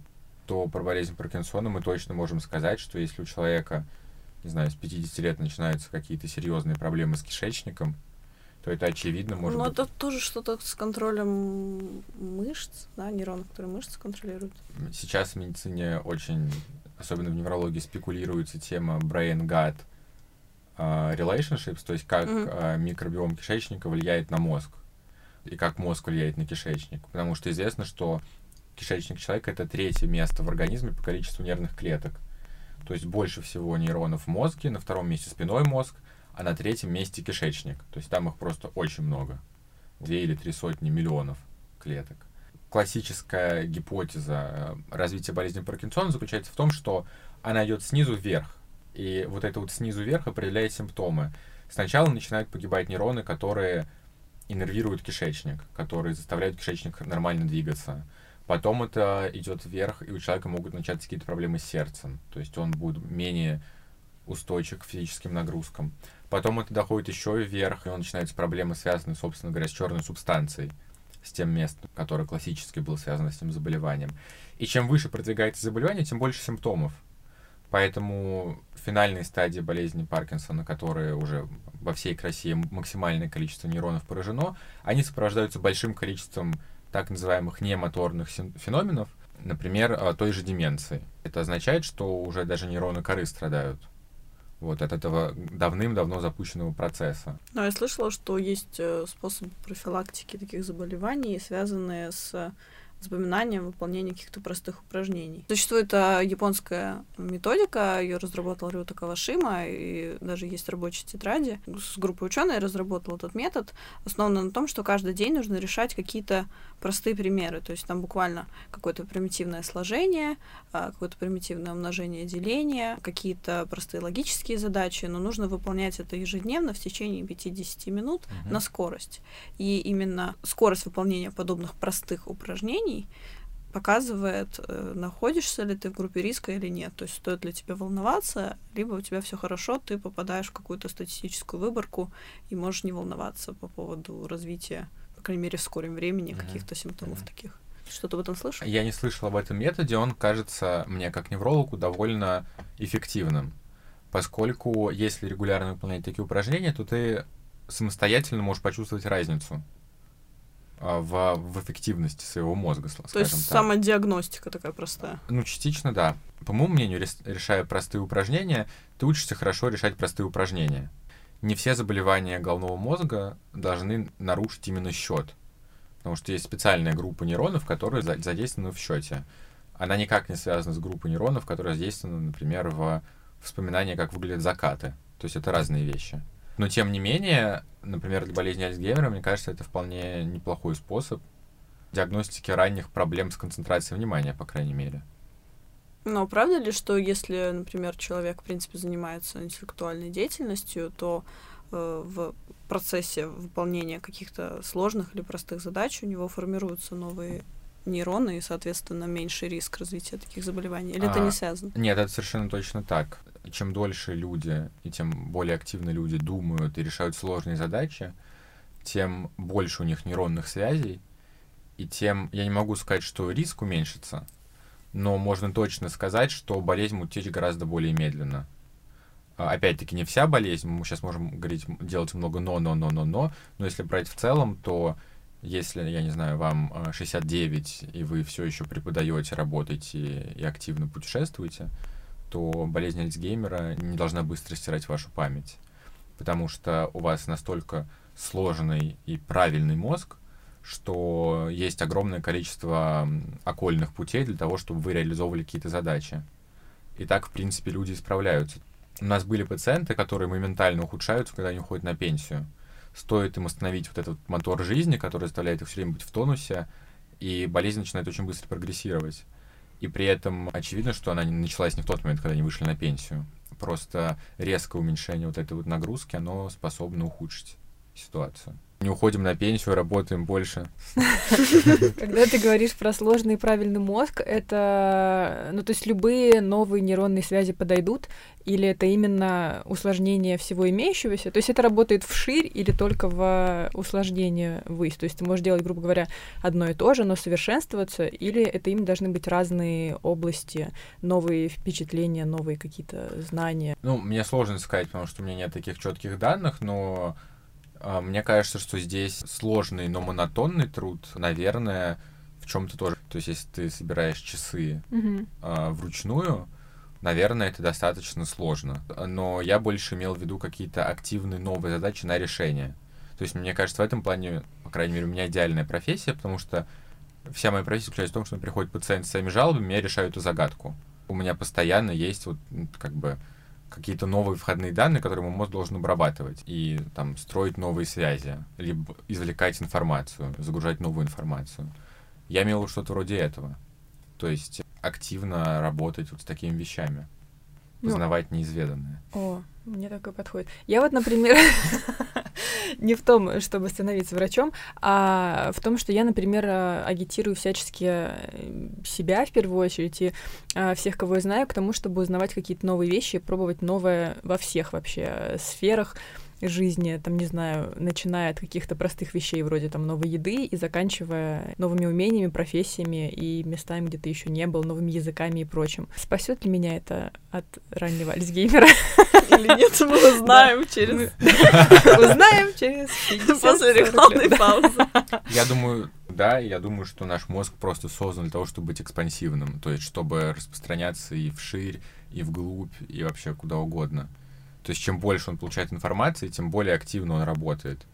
то про болезнь Паркинсона мы точно можем сказать, что если у человека, не знаю, с 50 лет начинаются какие-то серьезные проблемы с кишечником, то это очевидно может Но быть. это тоже что-то с контролем мышц, да, нейронов, которые мышцы контролируют. Сейчас в медицине очень, особенно в неврологии, спекулируется тема brain-gut uh, relationships, то есть как mm-hmm. микробиом кишечника влияет на мозг и как мозг влияет на кишечник. Потому что известно, что кишечник человека это третье место в организме по количеству нервных клеток. То есть больше всего нейронов в мозге, на втором месте спиной мозг, а на третьем месте кишечник. То есть там их просто очень много. Две или три сотни миллионов клеток. Классическая гипотеза э, развития болезни Паркинсона заключается в том, что она идет снизу вверх. И вот это вот снизу вверх определяет симптомы. Сначала начинают погибать нейроны, которые иннервируют кишечник, которые заставляют кишечник нормально двигаться. Потом это идет вверх, и у человека могут начаться какие-то проблемы с сердцем. То есть он будет менее устойчив к физическим нагрузкам. Потом это доходит еще вверх, и он начинается проблемы, связанные, собственно говоря, с черной субстанцией, с тем местом, которое классически было связано с этим заболеванием. И чем выше продвигается заболевание, тем больше симптомов. Поэтому финальные стадии болезни Паркинсона, которые уже во всей красе максимальное количество нейронов поражено, они сопровождаются большим количеством так называемых немоторных феноменов, например, а, той же деменции. Это означает, что уже даже нейроны коры страдают вот от этого давным-давно запущенного процесса. Ну, я слышала, что есть э, способ профилактики таких заболеваний, связанные с запоминания, выполнения каких-то простых упражнений. Существует а, японская методика, ее разработал Рюта Кавашима, и даже есть рабочие тетради. С группой ученых разработал этот метод, основанный на том, что каждый день нужно решать какие-то простые примеры. То есть там буквально какое-то примитивное сложение, а, какое-то примитивное умножение, деление, какие-то простые логические задачи, но нужно выполнять это ежедневно в течение 50 минут uh-huh. на скорость. И именно скорость выполнения подобных простых упражнений показывает, э, находишься ли ты в группе риска или нет. То есть стоит ли тебе волноваться, либо у тебя все хорошо, ты попадаешь в какую-то статистическую выборку и можешь не волноваться по поводу развития по крайней мере, в скором времени mm-hmm. каких-то симптомов mm-hmm. таких. Что-то об этом слышал? Я не слышал об этом методе, он кажется мне как неврологу довольно эффективным, поскольку если регулярно выполнять такие упражнения, то ты самостоятельно можешь почувствовать разницу в, в эффективности своего мозга, скажем То есть так. самодиагностика такая простая? Ну, частично, да. По моему мнению, решая простые упражнения, ты учишься хорошо решать простые упражнения не все заболевания головного мозга должны нарушить именно счет. Потому что есть специальная группа нейронов, которые задействованы в счете. Она никак не связана с группой нейронов, которые задействованы, например, в вспоминании, как выглядят закаты. То есть это разные вещи. Но тем не менее, например, для болезни Альцгеймера, мне кажется, это вполне неплохой способ диагностики ранних проблем с концентрацией внимания, по крайней мере. Но правда ли, что если, например, человек, в принципе, занимается интеллектуальной деятельностью, то э, в процессе выполнения каких-то сложных или простых задач у него формируются новые нейроны и, соответственно, меньший риск развития таких заболеваний? Или а, это не связано? Нет, это совершенно точно так. Чем дольше люди и тем более активно люди думают и решают сложные задачи, тем больше у них нейронных связей, и тем я не могу сказать, что риск уменьшится, но можно точно сказать, что болезнь течь гораздо более медленно. А, опять-таки, не вся болезнь, мы сейчас можем говорить, делать много но, но, но, но, но, но если брать в целом, то если, я не знаю, вам 69, а, и вы все еще преподаете, работаете и активно путешествуете, то болезнь Альцгеймера не должна быстро стирать вашу память, потому что у вас настолько сложный и правильный мозг, что есть огромное количество окольных путей для того, чтобы вы реализовывали какие-то задачи. И так, в принципе, люди справляются. У нас были пациенты, которые моментально ухудшаются, когда они уходят на пенсию. Стоит им остановить вот этот мотор жизни, который заставляет их все время быть в тонусе, и болезнь начинает очень быстро прогрессировать. И при этом очевидно, что она началась не в тот момент, когда они вышли на пенсию. Просто резкое уменьшение вот этой вот нагрузки, оно способно ухудшить ситуацию не уходим на пенсию, работаем больше. Когда ты говоришь про сложный и правильный мозг, это, ну, то есть любые новые нейронные связи подойдут, или это именно усложнение всего имеющегося? То есть это работает вширь или только в усложнение ввысь? То есть ты можешь делать, грубо говоря, одно и то же, но совершенствоваться, или это им должны быть разные области, новые впечатления, новые какие-то знания? Ну, мне сложно сказать, потому что у меня нет таких четких данных, но мне кажется, что здесь сложный, но монотонный труд, наверное, в чем-то тоже. То есть, если ты собираешь часы mm-hmm. а, вручную, наверное, это достаточно сложно. Но я больше имел в виду какие-то активные новые задачи на решение. То есть, мне кажется, в этом плане, по крайней мере, у меня идеальная профессия, потому что вся моя профессия заключается в том, что приходит пациент с своими жалобами, я решаю эту загадку. У меня постоянно есть вот как бы какие-то новые входные данные, которые мой мозг должен обрабатывать, и там строить новые связи, либо извлекать информацию, загружать новую информацию. Я имел что-то вроде этого. То есть активно работать вот с такими вещами. Ну. Познавать ну, неизведанное. О, мне такое подходит. Я вот, например, не в том, чтобы становиться врачом, а в том, что я, например, э, агитирую всячески э, себя в первую очередь и э, всех, кого я знаю, к тому, чтобы узнавать какие-то новые вещи, пробовать новое во всех вообще сферах жизни, там, не знаю, начиная от каких-то простых вещей вроде там новой еды и заканчивая новыми умениями, профессиями и местами, где ты еще не был, новыми языками и прочим. Спасет ли меня это от раннего Альцгеймера? Или нет, мы узнаем через... Узнаем через После рекламной паузы. Я думаю, да, я думаю, что наш мозг просто создан для того, чтобы быть экспансивным, то есть чтобы распространяться и вширь, и вглубь, и вообще куда угодно. То есть чем больше он получает информации, тем более активно он работает.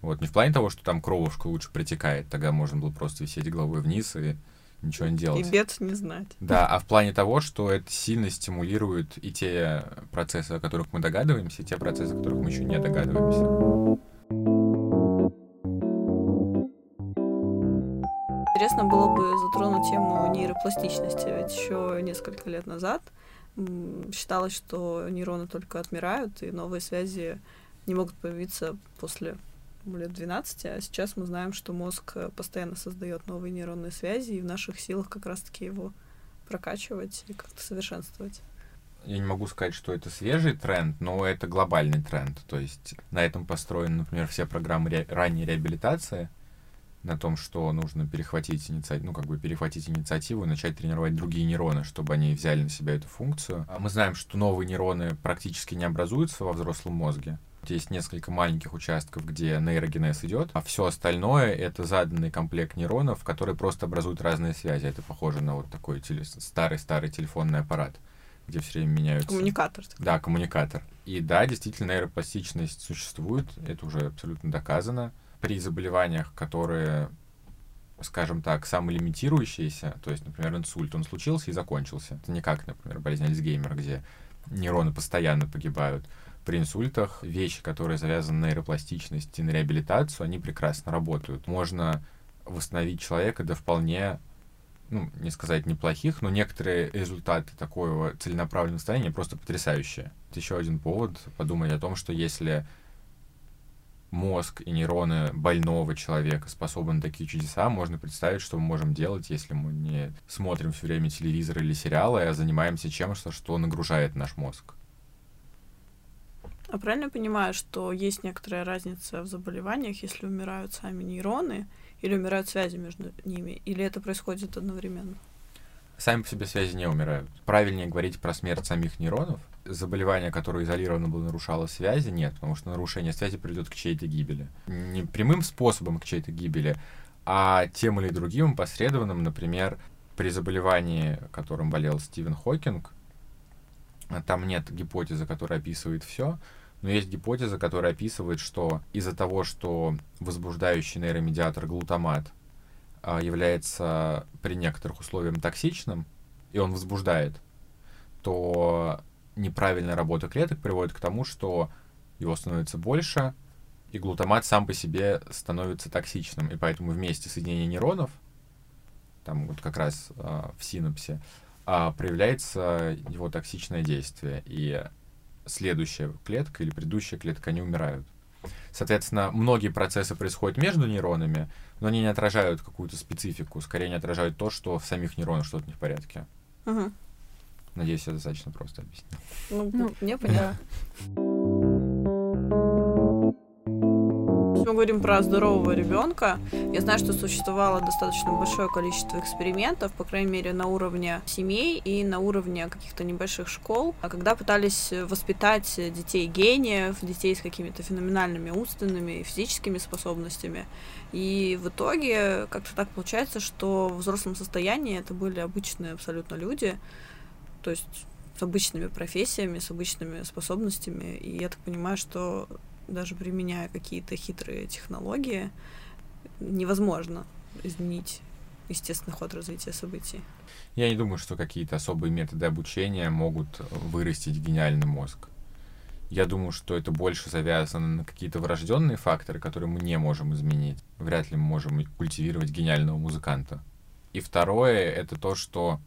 Вот, не в плане того, что там кровушка лучше притекает, тогда можно было просто висеть головой вниз и ничего не делать. И бед не знать. Да, а в плане того, что это сильно стимулирует и те процессы, о которых мы догадываемся, и те процессы, о которых мы еще не догадываемся. Интересно было бы затронуть тему нейропластичности, ведь еще несколько лет назад считалось, что нейроны только отмирают, и новые связи не могут появиться после лет 12, а сейчас мы знаем, что мозг э, постоянно создает новые нейронные связи, и в наших силах как раз-таки его прокачивать и как-то совершенствовать. Я не могу сказать, что это свежий тренд, но это глобальный тренд. То есть на этом построены, например, все программы ре- ранней реабилитации, на том, что нужно перехватить инициативу, ну, как бы перехватить инициативу и начать тренировать другие нейроны, чтобы они взяли на себя эту функцию. А мы знаем, что новые нейроны практически не образуются во взрослом мозге. Есть несколько маленьких участков, где нейрогенез идет, а все остальное это заданный комплект нейронов, которые просто образуют разные связи. Это похоже на вот такой теле... старый-старый телефонный аппарат, где все время меняются. Коммуникатор. Да, коммуникатор. И да, действительно, нейропластичность существует, это уже абсолютно доказано. При заболеваниях, которые скажем так, самолимитирующиеся, то есть, например, инсульт, он случился и закончился. Это не как, например, болезнь Альцгеймера, где нейроны постоянно погибают при инсультах вещи, которые завязаны на нейропластичность и на реабилитацию, они прекрасно работают. Можно восстановить человека до вполне ну, не сказать неплохих, но некоторые результаты такого целенаправленного состояния просто потрясающие. Это еще один повод подумать о том, что если мозг и нейроны больного человека способны на такие чудеса, можно представить, что мы можем делать, если мы не смотрим все время телевизор или сериалы, а занимаемся чем-то, что нагружает наш мозг. А правильно я понимаю, что есть некоторая разница в заболеваниях, если умирают сами нейроны или умирают связи между ними, или это происходит одновременно? Сами по себе связи не умирают. Правильнее говорить про смерть самих нейронов. Заболевание, которое изолированно было нарушало связи, нет, потому что нарушение связи приведет к чьей-то гибели. Не прямым способом к чьей-то гибели, а тем или другим посредованным, например, при заболевании, которым болел Стивен Хокинг, там нет гипотезы, которая описывает все, но есть гипотеза, которая описывает, что из-за того, что возбуждающий нейромедиатор глутамат является при некоторых условиях токсичным, и он возбуждает, то неправильная работа клеток приводит к тому, что его становится больше, и глутамат сам по себе становится токсичным. И поэтому вместе соединения нейронов, там вот как раз э, в синапсе, э, проявляется его токсичное действие. И следующая клетка или предыдущая клетка, они умирают. Соответственно, многие процессы происходят между нейронами, но они не отражают какую-то специфику, скорее не отражают то, что в самих нейронах что-то не в порядке. Угу. Надеюсь, я достаточно просто объяснил. Ну, ну мне понятно. мы говорим про здорового ребенка, я знаю, что существовало достаточно большое количество экспериментов, по крайней мере, на уровне семей и на уровне каких-то небольших школ, а когда пытались воспитать детей гениев, детей с какими-то феноменальными умственными и физическими способностями. И в итоге как-то так получается, что в взрослом состоянии это были обычные абсолютно люди, то есть с обычными профессиями, с обычными способностями. И я так понимаю, что даже применяя какие-то хитрые технологии, невозможно изменить естественный ход развития событий. Я не думаю, что какие-то особые методы обучения могут вырастить гениальный мозг. Я думаю, что это больше завязано на какие-то врожденные факторы, которые мы не можем изменить. Вряд ли мы можем культивировать гениального музыканта. И второе это то, что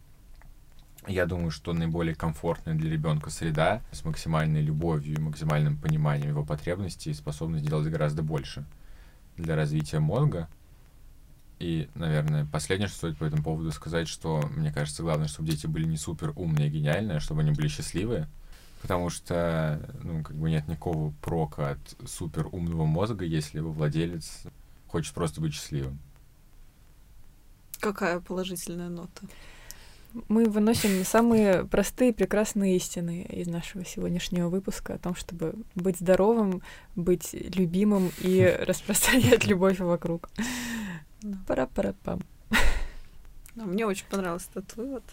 я думаю, что наиболее комфортная для ребенка среда с максимальной любовью и максимальным пониманием его потребностей и способность делать гораздо больше для развития мозга. И, наверное, последнее, что стоит по этому поводу сказать, что мне кажется, главное, чтобы дети были не супер умные и гениальные, а чтобы они были счастливые. Потому что, ну, как бы нет никакого прока от супер умного мозга, если его владелец хочет просто быть счастливым. Какая положительная нота? Мы выносим самые простые прекрасные истины из нашего сегодняшнего выпуска о том, чтобы быть здоровым, быть любимым и распространять любовь вокруг. Пара-пара-пам. Да, мне очень понравился этот вывод.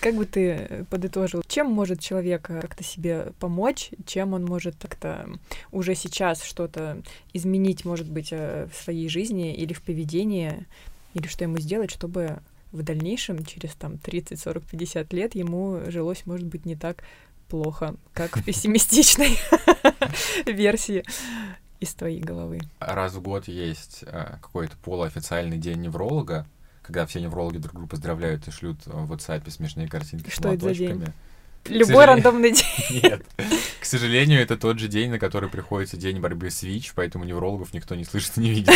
Как бы ты подытожил, чем может человек как-то себе помочь, чем он может как-то уже сейчас что-то изменить, может быть, э, в своей жизни или в поведении, или что ему сделать, чтобы в дальнейшем, через там 30, 40, 50 лет, ему жилось, может быть, не так плохо, как в пессимистичной версии из твоей головы. Раз в год есть какой-то полуофициальный день невролога, когда все неврологи друг друга поздравляют и шлют в WhatsApp смешные картинки Что с молоточками. Это за день? Любой рандомный день. Нет. К сожалению, это тот же день, на который приходится день борьбы с ВИЧ, поэтому неврологов никто не слышит и не видит.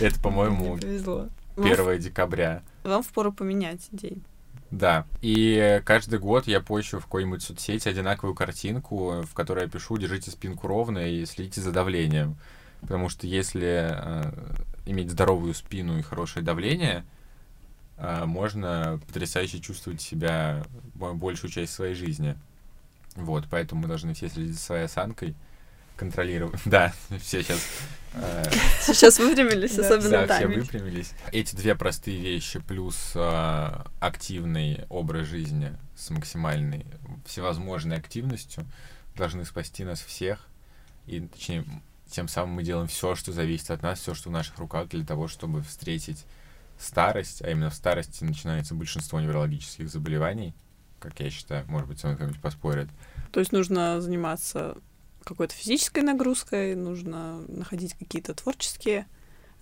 Это, по-моему, 1 декабря. Вам впору поменять день. Да. И каждый год я пощу в какой-нибудь соцсети одинаковую картинку, в которой я пишу «Держите спинку ровно и следите за давлением». Потому что если э, иметь здоровую спину и хорошее давление, э, можно потрясающе чувствовать себя большую часть своей жизни. Вот, поэтому мы должны все следить за своей осанкой, контролировать. Да, все сейчас... Э, сейчас выпрямились, особенно Да, все выпрямились. Эти две простые вещи плюс э, активный образ жизни с максимальной всевозможной активностью должны спасти нас всех. И, точнее, тем самым мы делаем все, что зависит от нас, все, что в наших руках для того, чтобы встретить старость, а именно в старости начинается большинство неврологических заболеваний, как я считаю, может быть, со мной кто-нибудь поспорит. То есть нужно заниматься какой-то физической нагрузкой, нужно находить какие-то творческие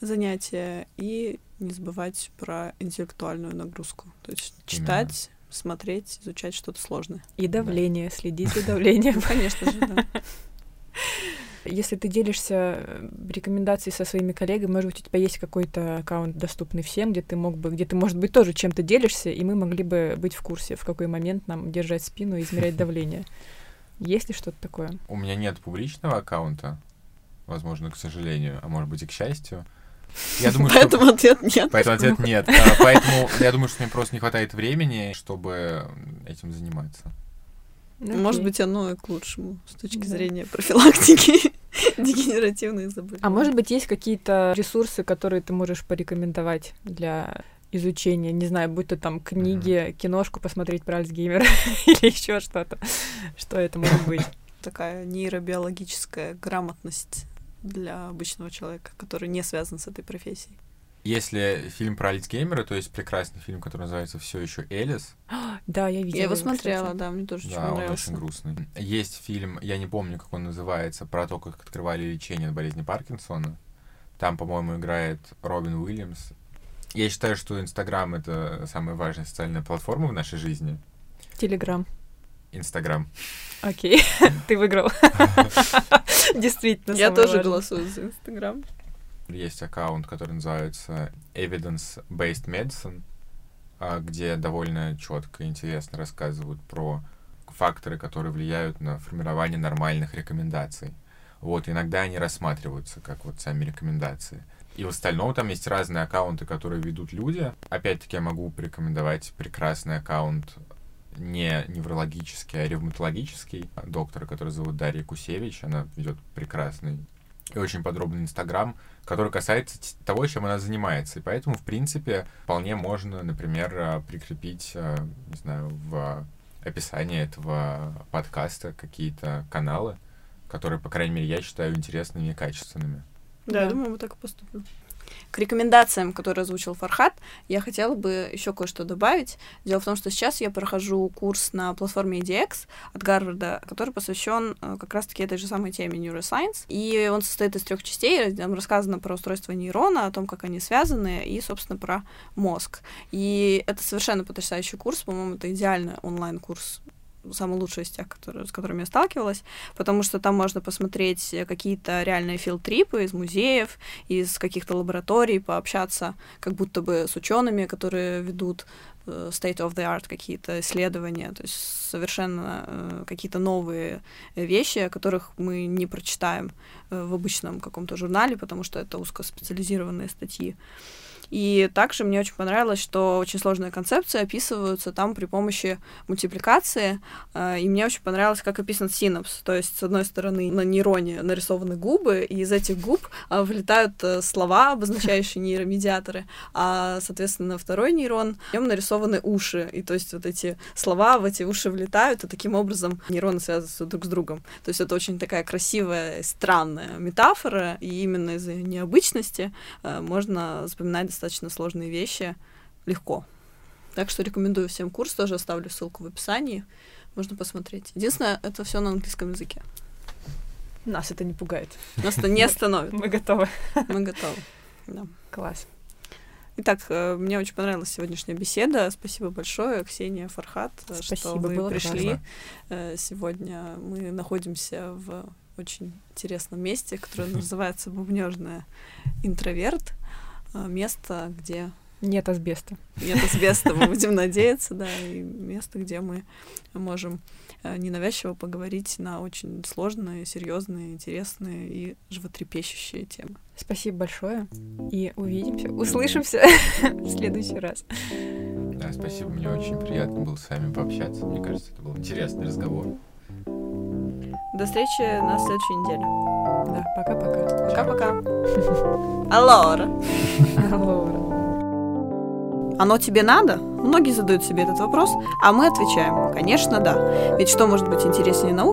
занятия и не забывать про интеллектуальную нагрузку. То есть читать, Именно. смотреть, изучать что-то сложное. И давление, да. следить за давлением. Конечно же, да. Если ты делишься э, рекомендацией со своими коллегами, может быть, у тебя есть какой-то аккаунт, доступный всем, где ты мог бы, где ты, может быть, тоже чем-то делишься, и мы могли бы быть в курсе, в какой момент нам держать спину и измерять давление. Есть ли что-то такое? У меня нет публичного аккаунта, возможно, к сожалению, а может быть и к счастью. Я думаю, поэтому что... ответ нет. Поэтому ответ нет. А, поэтому я думаю, что мне просто не хватает времени, чтобы этим заниматься. Okay. Может быть, оно и к лучшему с точки да. зрения профилактики дегенеративных заболеваний. А может быть, есть какие-то ресурсы, которые ты можешь порекомендовать для изучения, не знаю, будь то там книги, mm-hmm. киношку посмотреть про Альцгеймера или еще что-то. Что это может быть? Такая нейробиологическая грамотность для обычного человека, который не связан с этой профессией. Если фильм про Альцгеймера, то есть прекрасный фильм, который называется все еще Элис. Да, я видела. Я его смотрела, да, мне тоже да, очень он очень грустный. Есть фильм, я не помню, как он называется, про то, как открывали лечение от болезни Паркинсона. Там, по-моему, играет Робин Уильямс. Я считаю, что Инстаграм — это самая важная социальная платформа в нашей жизни. Телеграм. Инстаграм. Окей, ты выиграл. Действительно. Я тоже голосую за Инстаграм. Есть аккаунт, который называется Evidence-Based Medicine, а, где довольно четко и интересно рассказывают про факторы, которые влияют на формирование нормальных рекомендаций. Вот, иногда они рассматриваются как вот сами рекомендации. И в остальном там есть разные аккаунты, которые ведут люди. Опять-таки я могу порекомендовать прекрасный аккаунт не неврологический, а ревматологический доктора, который зовут Дарья Кусевич. Она ведет прекрасный и очень подробный Инстаграм, который касается того, чем она занимается. И поэтому, в принципе, вполне можно, например, э, прикрепить, э, не знаю, в описании этого подкаста какие-то каналы, которые, по крайней мере, я считаю интересными и качественными. Да, я думаю, мы так и поступим. К рекомендациям, которые озвучил Фархат, я хотела бы еще кое-что добавить. Дело в том, что сейчас я прохожу курс на платформе EDX от Гарварда, который посвящен э, как раз-таки этой же самой теме neuroscience. И он состоит из трех частей. Там рассказано про устройство нейрона, о том, как они связаны, и, собственно, про мозг. И это совершенно потрясающий курс. По-моему, это идеальный онлайн-курс самый лучший из тех, которые, с которыми я сталкивалась, потому что там можно посмотреть какие-то реальные филтрипы из музеев, из каких-то лабораторий, пообщаться как будто бы с учеными, которые ведут э, state of the art какие-то исследования, то есть совершенно э, какие-то новые вещи, о которых мы не прочитаем э, в обычном каком-то журнале, потому что это узкоспециализированные статьи. И также мне очень понравилось, что очень сложные концепции описываются там при помощи мультипликации. Э, и мне очень понравилось, как описан синапс. То есть, с одной стороны, на нейроне нарисованы губы, и из этих губ э, вылетают э, слова, обозначающие нейромедиаторы, а, соответственно, на второй нейрон в нем нарисованы уши. И то есть вот эти слова в эти уши влетают, и таким образом нейроны связываются друг с другом. То есть это очень такая красивая, странная метафора, и именно из-за необычности можно запоминать достаточно сложные вещи легко. Так что рекомендую всем курс, тоже оставлю ссылку в описании. Можно посмотреть. Единственное, это все на английском языке. Нас это не пугает. Нас это не остановит. Мы готовы. Мы готовы. Да. Класс. Итак, э, мне очень понравилась сегодняшняя беседа. Спасибо большое, Ксения Фархат, э, Спасибо, что вы пришли. классно. Э, сегодня мы находимся в очень интересном месте, которое называется Бубнежная интроверт. Место, где нет асбеста. Нет асбеста, мы будем надеяться, да, и место, где мы можем э, ненавязчиво поговорить на очень сложные, серьезные, интересные и животрепещущие темы. Спасибо большое. И увидимся, услышимся в следующий раз. Да, спасибо. Мне очень приятно было с вами пообщаться. Мне кажется, это был интересный разговор. До встречи на следующей неделе. Да, пока-пока. Пока-пока. Аллора. Аллора. Оно тебе надо? Многие задают себе этот вопрос, а мы отвечаем, конечно, да. Ведь что может быть интереснее науки?